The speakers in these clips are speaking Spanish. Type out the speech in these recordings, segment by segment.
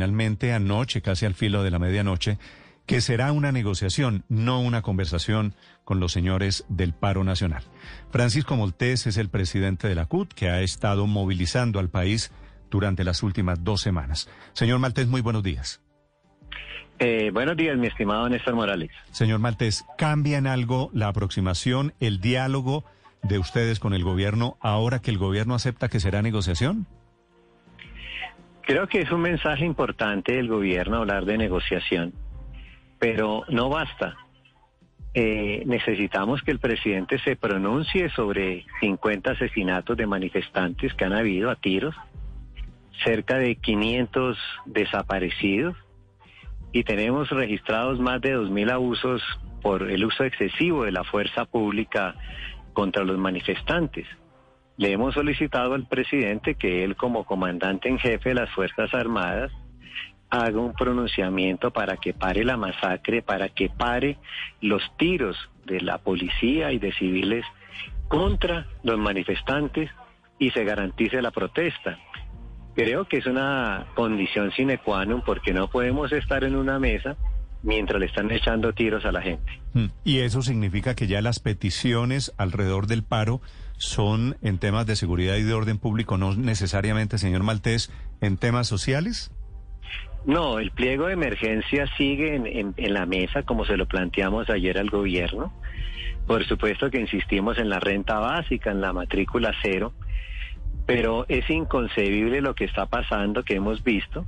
finalmente anoche, casi al filo de la medianoche, que será una negociación, no una conversación con los señores del paro nacional. Francisco Moltés es el presidente de la CUT que ha estado movilizando al país durante las últimas dos semanas. Señor Maltés, muy buenos días. Eh, buenos días, mi estimado Néstor Morales. Señor Maltés, ¿cambia en algo la aproximación, el diálogo de ustedes con el gobierno ahora que el gobierno acepta que será negociación? Creo que es un mensaje importante del gobierno hablar de negociación, pero no basta. Eh, necesitamos que el presidente se pronuncie sobre 50 asesinatos de manifestantes que han habido a tiros, cerca de 500 desaparecidos y tenemos registrados más de 2.000 abusos por el uso excesivo de la fuerza pública contra los manifestantes. Le hemos solicitado al presidente que él como comandante en jefe de las Fuerzas Armadas haga un pronunciamiento para que pare la masacre, para que pare los tiros de la policía y de civiles contra los manifestantes y se garantice la protesta. Creo que es una condición sine qua non porque no podemos estar en una mesa mientras le están echando tiros a la gente. Hmm. Y eso significa que ya las peticiones alrededor del paro son en temas de seguridad y de orden público, no necesariamente, señor Maltés, en temas sociales. No, el pliego de emergencia sigue en, en, la mesa como se lo planteamos ayer al gobierno. Por supuesto que insistimos en la renta básica, en la matrícula cero, pero es inconcebible lo que está pasando, que hemos visto,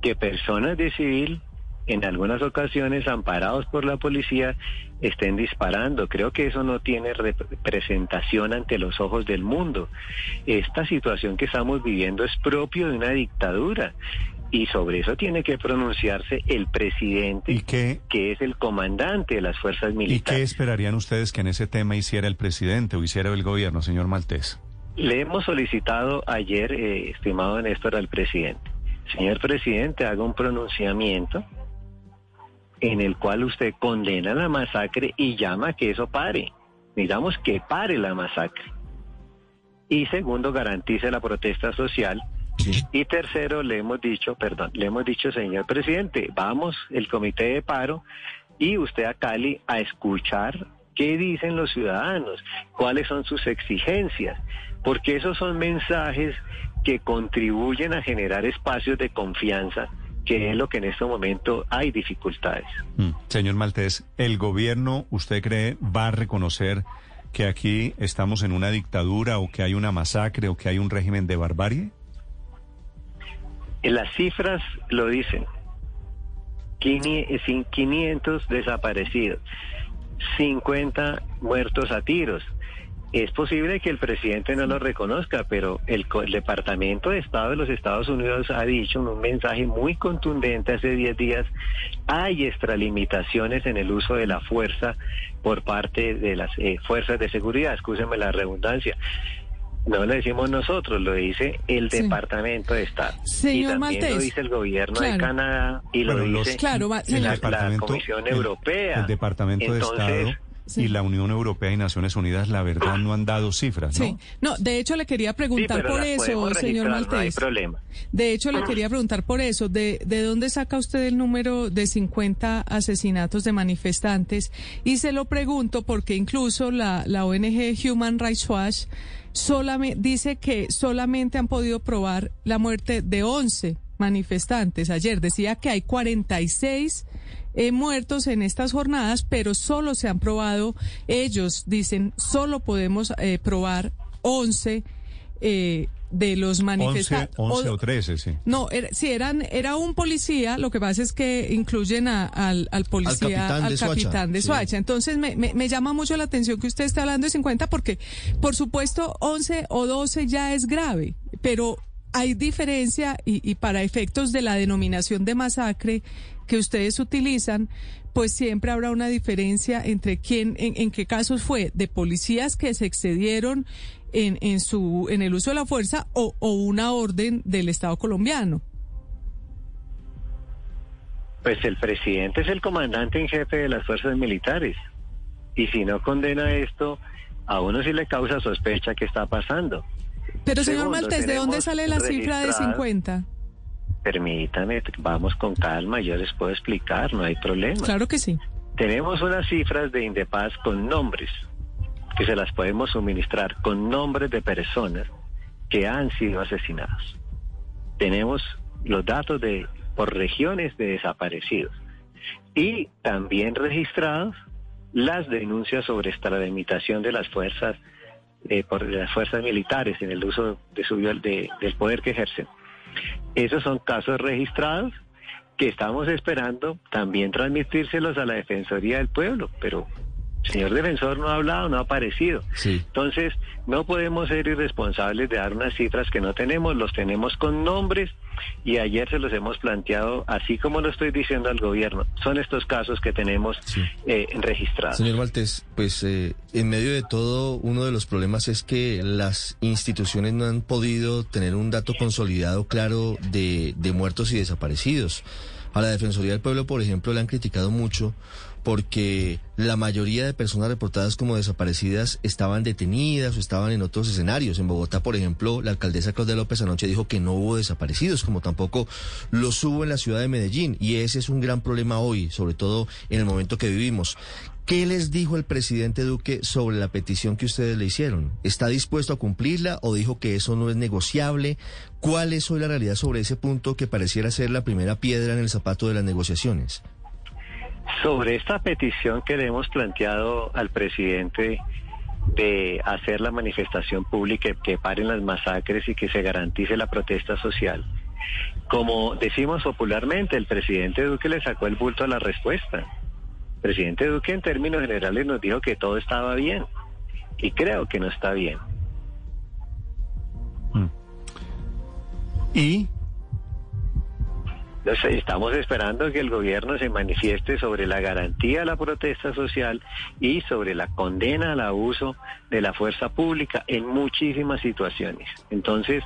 que personas de civil en algunas ocasiones, amparados por la policía, estén disparando. Creo que eso no tiene representación ante los ojos del mundo. Esta situación que estamos viviendo es propio de una dictadura. Y sobre eso tiene que pronunciarse el presidente, que es el comandante de las fuerzas militares. ¿Y qué esperarían ustedes que en ese tema hiciera el presidente o hiciera el gobierno, señor Maltés? Le hemos solicitado ayer, eh, estimado Néstor, al presidente. Señor presidente, haga un pronunciamiento en el cual usted condena la masacre y llama que eso pare. Digamos que pare la masacre. Y segundo, garantice la protesta social. Y tercero, le hemos dicho, perdón, le hemos dicho, señor presidente, vamos, el comité de paro y usted a Cali a escuchar qué dicen los ciudadanos, cuáles son sus exigencias, porque esos son mensajes que contribuyen a generar espacios de confianza que es lo que en este momento hay dificultades. Mm. Señor Maltés, ¿el gobierno, usted cree, va a reconocer que aquí estamos en una dictadura o que hay una masacre o que hay un régimen de barbarie? Las cifras lo dicen. 500 desaparecidos, 50 muertos a tiros, es posible que el presidente no lo reconozca, pero el, Departamento de Estado de los Estados Unidos ha dicho en un mensaje muy contundente hace 10 días, hay extralimitaciones en el uso de la fuerza por parte de las eh, fuerzas de seguridad, escúcheme la redundancia. No lo decimos nosotros, lo dice el Departamento de Estado. Señor y también lo dice el gobierno de Canadá y lo dice la, Comisión Europea. El Departamento de Estado y la Unión Europea y Naciones Unidas, la verdad, no han dado cifras, ¿no? Sí, no, de hecho le quería preguntar por eso, señor Maltés. problema. De hecho le quería preguntar por eso, ¿de, ¿de dónde saca usted el número de 50 asesinatos de manifestantes? Y se lo pregunto porque incluso la, la ONG Human Rights Watch solamente, dice que solamente han podido probar la muerte de 11 manifestantes. Ayer decía que hay 46 eh, muertos en estas jornadas, pero solo se han probado, ellos dicen, solo podemos eh, probar 11 eh, de los manifestantes. 11, o 13, sí. No, era, sí, eran, era un policía, lo que pasa es que incluyen al, al, policía, al capitán de Soacha. Entonces me, me, me, llama mucho la atención que usted esté hablando de 50 porque, por supuesto, 11 o 12 ya es grave, pero hay diferencia y, para efectos de la denominación de masacre que ustedes utilizan, pues siempre habrá una diferencia entre quién, en, qué casos fue de policías que se excedieron en, en, su, en el uso de la fuerza o, o una orden del Estado colombiano. Pues el presidente es el comandante en jefe de las fuerzas militares. Y si no condena esto, a uno sí le causa sospecha que está pasando. Pero señor Maltés, ¿de dónde sale la cifra de 50? Permítame, vamos con calma, yo les puedo explicar, no hay problema. Claro que sí. Tenemos unas cifras de Indepaz con nombres, que se las podemos suministrar con nombres de personas que han sido asesinados. Tenemos los datos de por regiones de desaparecidos y también registrados las denuncias sobre extralimitación de las fuerzas eh, por las fuerzas militares en el uso de su de, del poder que ejercen. Esos son casos registrados que estamos esperando también transmitírselos a la Defensoría del Pueblo, pero señor defensor no ha hablado, no ha aparecido. Entonces, no podemos ser irresponsables de dar unas cifras que no tenemos, los tenemos con nombres y ayer se los hemos planteado, así como lo estoy diciendo al gobierno. Son estos casos que tenemos eh, registrados. Señor Valtés, pues eh, en medio de todo, uno de los problemas es que las instituciones no han podido tener un dato consolidado claro de, de muertos y desaparecidos. A la Defensoría del Pueblo, por ejemplo, le han criticado mucho porque la mayoría de personas reportadas como desaparecidas estaban detenidas o estaban en otros escenarios. En Bogotá, por ejemplo, la alcaldesa Claudia López anoche dijo que no hubo desaparecidos, como tampoco los hubo en la ciudad de Medellín. Y ese es un gran problema hoy, sobre todo en el momento que vivimos. ¿Qué les dijo el presidente Duque sobre la petición que ustedes le hicieron? ¿Está dispuesto a cumplirla o dijo que eso no es negociable? ¿Cuál es hoy la realidad sobre ese punto que pareciera ser la primera piedra en el zapato de las negociaciones? Sobre esta petición que le hemos planteado al presidente de hacer la manifestación pública, que paren las masacres y que se garantice la protesta social. Como decimos popularmente, el presidente Duque le sacó el bulto a la respuesta. El presidente Duque en términos generales nos dijo que todo estaba bien y creo que no está bien. Mm. ¿Y estamos esperando que el gobierno se manifieste sobre la garantía de la protesta social y sobre la condena al abuso de la fuerza pública en muchísimas situaciones. Entonces,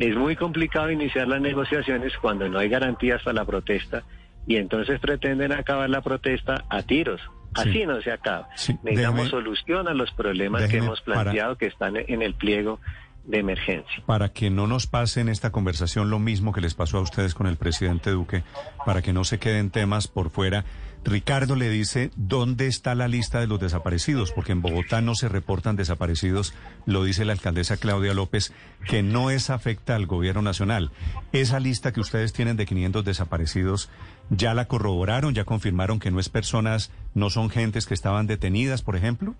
es muy complicado iniciar las negociaciones cuando no hay garantías para la protesta y entonces pretenden acabar la protesta a tiros. Así no se acaba. Necesitamos solución a los problemas que hemos planteado que están en el pliego de emergencia. Para que no nos pase en esta conversación lo mismo que les pasó a ustedes con el presidente Duque, para que no se queden temas por fuera, Ricardo le dice dónde está la lista de los desaparecidos, porque en Bogotá no se reportan desaparecidos, lo dice la alcaldesa Claudia López, que no es afecta al gobierno nacional. Esa lista que ustedes tienen de 500 desaparecidos, ¿ya la corroboraron, ya confirmaron que no es personas, no son gentes que estaban detenidas, por ejemplo?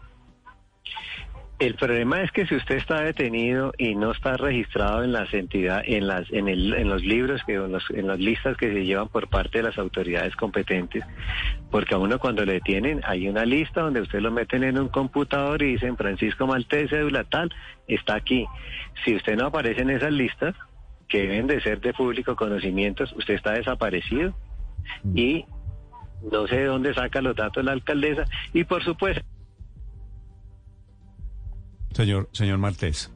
El problema es que si usted está detenido y no está registrado en las entidades, en las, en, el, en los libros, que, en, en las listas que se llevan por parte de las autoridades competentes, porque a uno cuando le detienen hay una lista donde usted lo meten en un computador y dicen Francisco Maltés, cédula tal, está aquí. Si usted no aparece en esas listas, que deben de ser de público conocimiento, usted está desaparecido y no sé de dónde saca los datos la alcaldesa y por supuesto Señor, señor Maltés.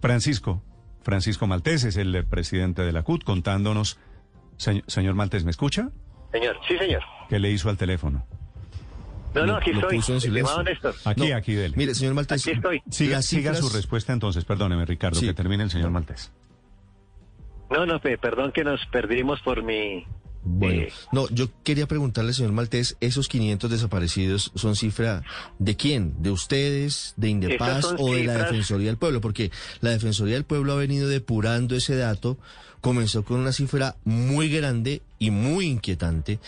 Francisco, Francisco Maltés es el presidente de la CUT contándonos. Señor, Maltés, ¿me escucha? Señor, sí, señor. ¿Qué le hizo al teléfono? No, no, aquí estoy. Aquí, aquí, dele. Mire, señor Maltés. Aquí estoy. Siga, siga su respuesta entonces, perdóneme, Ricardo, que termine el señor Maltés. No, no, perdón que nos perdimos por mi bueno, no, yo quería preguntarle, señor Maltés, ¿esos 500 desaparecidos son cifra de quién? ¿De ustedes, de Indepaz o de la Defensoría del Pueblo? Porque la Defensoría del Pueblo ha venido depurando ese dato, comenzó con una cifra muy grande y muy inquietante,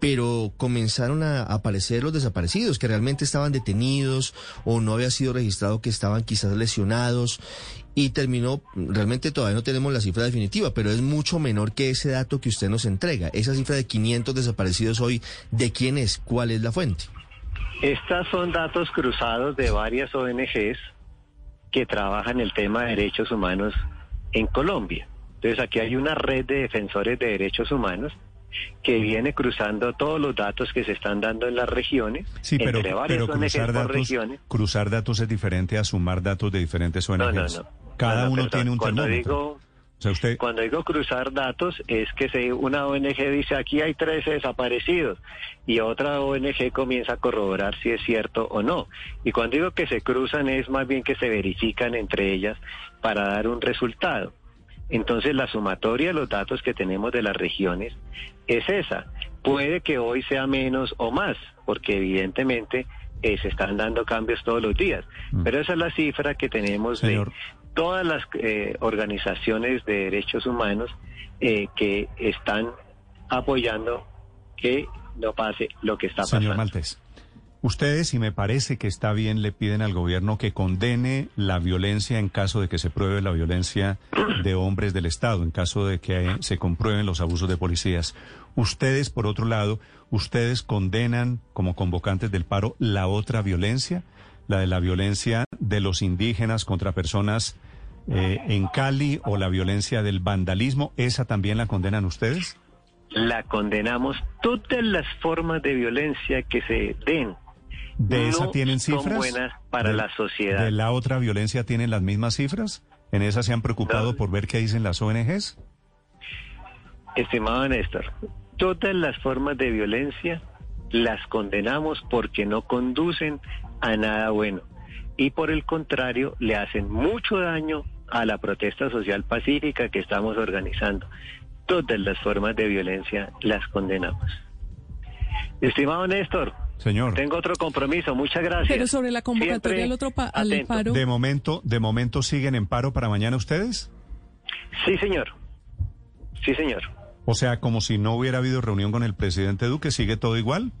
pero comenzaron a aparecer los desaparecidos, que realmente estaban detenidos o no había sido registrado que estaban quizás lesionados y terminó, realmente todavía no tenemos la cifra definitiva, pero es mucho menor que ese dato que usted nos entrega. Esa cifra de 500 desaparecidos hoy, ¿de quién es? ¿Cuál es la fuente? Estos son datos cruzados de varias ONGs que trabajan el tema de derechos humanos en Colombia. Entonces aquí hay una red de defensores de derechos humanos que viene cruzando todos los datos que se están dando en las regiones. Sí, pero, pero cruzar, datos, regiones. cruzar datos es diferente a sumar datos de diferentes ONGs. No, no, no. Cada uno tiene un cuando Digo, Cuando digo cruzar datos es que se, una ONG dice aquí hay 13 desaparecidos y otra ONG comienza a corroborar si es cierto o no. Y cuando digo que se cruzan es más bien que se verifican entre ellas para dar un resultado. Entonces la sumatoria de los datos que tenemos de las regiones es esa. Puede que hoy sea menos o más, porque evidentemente eh, se están dando cambios todos los días. Mm. Pero esa es la cifra que tenemos de todas las eh, organizaciones de derechos humanos eh, que están apoyando que no pase lo que está pasando. Señor Maltés. Ustedes, y me parece que está bien, le piden al gobierno que condene la violencia en caso de que se pruebe la violencia de hombres del Estado, en caso de que se comprueben los abusos de policías. Ustedes, por otro lado, ustedes condenan como convocantes del paro la otra violencia, la de la violencia de los indígenas contra personas eh, en Cali o la violencia del vandalismo. ¿Esa también la condenan ustedes? La condenamos todas las formas de violencia que se den ¿De esa tienen cifras? buenas para la sociedad. ¿De la otra violencia tienen las mismas cifras? ¿En esa se han preocupado por ver qué dicen las ONGs? Estimado Néstor, todas las formas de violencia las condenamos porque no conducen a nada bueno y por el contrario le hacen mucho daño a la protesta social pacífica que estamos organizando. Todas las formas de violencia las condenamos. Estimado Néstor, Señor. Tengo otro compromiso, muchas gracias. Pero sobre la convocatoria al otro al paro. De momento, de momento siguen en paro para mañana ustedes? Sí, señor. Sí, señor. O sea, como si no hubiera habido reunión con el presidente Duque, ¿sigue todo igual?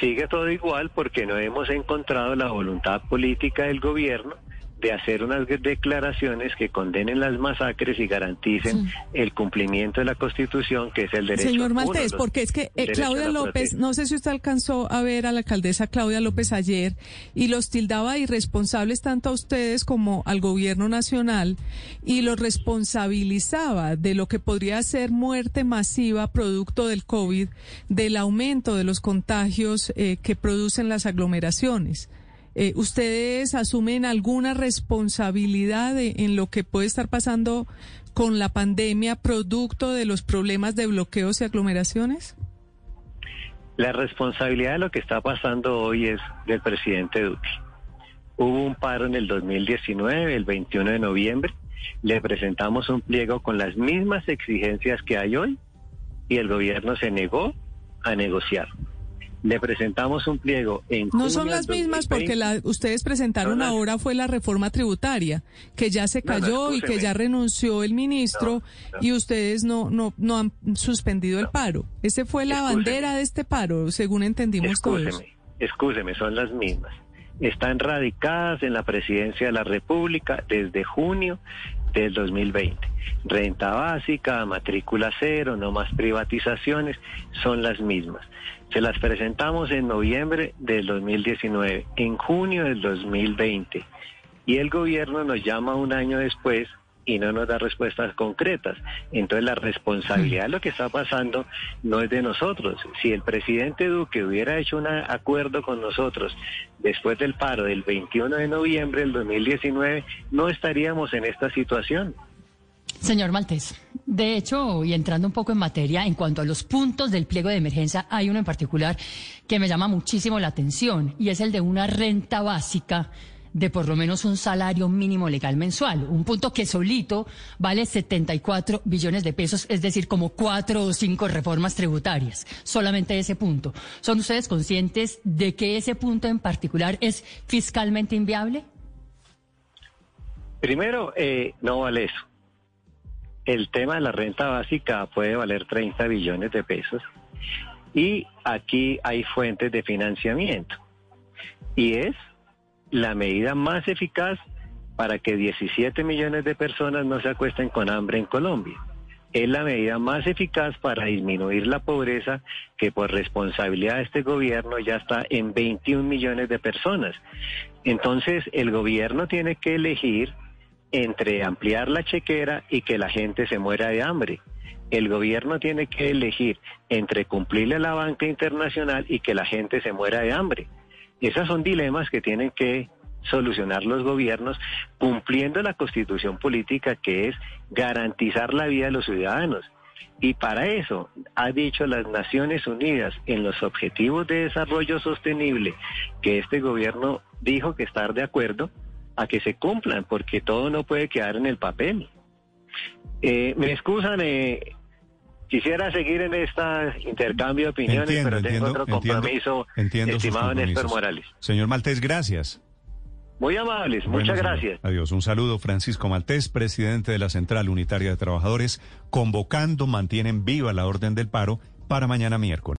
Sigue todo igual porque no hemos encontrado la voluntad política del gobierno de hacer unas declaraciones que condenen las masacres y garanticen el cumplimiento de la Constitución, que es el derecho. Señor Maltés, porque es que eh, Claudia López, no sé si usted alcanzó a ver a la alcaldesa Claudia López ayer y los tildaba irresponsables tanto a ustedes como al gobierno nacional y los responsabilizaba de lo que podría ser muerte masiva producto del COVID, del aumento de los contagios eh, que producen las aglomeraciones. Eh, ¿Ustedes asumen alguna responsabilidad en lo que puede estar pasando con la pandemia producto de los problemas de bloqueos y aglomeraciones? La responsabilidad de lo que está pasando hoy es del presidente Duque. Hubo un paro en el 2019, el 21 de noviembre. Le presentamos un pliego con las mismas exigencias que hay hoy y el gobierno se negó a negociar le presentamos un pliego en No son las mismas porque la, ustedes presentaron ahora fue la reforma tributaria, que ya se cayó y que ya renunció el ministro y ustedes no, no, no han suspendido el paro. Ese fue la bandera de este paro, según entendimos escúcheme, todos. Escúcheme, son las mismas. Están radicadas en la presidencia de la República desde junio del 2020. Renta básica, matrícula cero, no más privatizaciones, son las mismas. Se las presentamos en noviembre del 2019, en junio del 2020, y el gobierno nos llama un año después y no nos da respuestas concretas. Entonces la responsabilidad de lo que está pasando no es de nosotros. Si el presidente Duque hubiera hecho un acuerdo con nosotros después del paro del 21 de noviembre del 2019, no estaríamos en esta situación. Señor Maltés, de hecho, y entrando un poco en materia, en cuanto a los puntos del pliego de emergencia, hay uno en particular que me llama muchísimo la atención y es el de una renta básica de por lo menos un salario mínimo legal mensual, un punto que solito vale 74 billones de pesos, es decir, como cuatro o cinco reformas tributarias, solamente ese punto. ¿Son ustedes conscientes de que ese punto en particular es fiscalmente inviable? Primero, eh, no vale eso. El tema de la renta básica puede valer 30 billones de pesos y aquí hay fuentes de financiamiento y es la medida más eficaz para que 17 millones de personas no se acuesten con hambre en Colombia. Es la medida más eficaz para disminuir la pobreza que por responsabilidad de este gobierno ya está en 21 millones de personas. Entonces el gobierno tiene que elegir entre ampliar la chequera y que la gente se muera de hambre. El gobierno tiene que elegir entre cumplirle a la banca internacional y que la gente se muera de hambre. Esos son dilemas que tienen que solucionar los gobiernos cumpliendo la constitución política que es garantizar la vida de los ciudadanos. Y para eso ha dicho las Naciones Unidas en los Objetivos de Desarrollo Sostenible que este gobierno dijo que estar de acuerdo a que se cumplan, porque todo no puede quedar en el papel. Eh, me excusan, eh, quisiera seguir en este intercambio de opiniones, pero tengo otro compromiso, estimado Néstor Morales. Señor Maltés, gracias. Muy amables, muchas gracias. Adiós. Un saludo, Francisco Maltés, presidente de la Central Unitaria de Trabajadores, convocando, mantienen viva la orden del paro para mañana miércoles.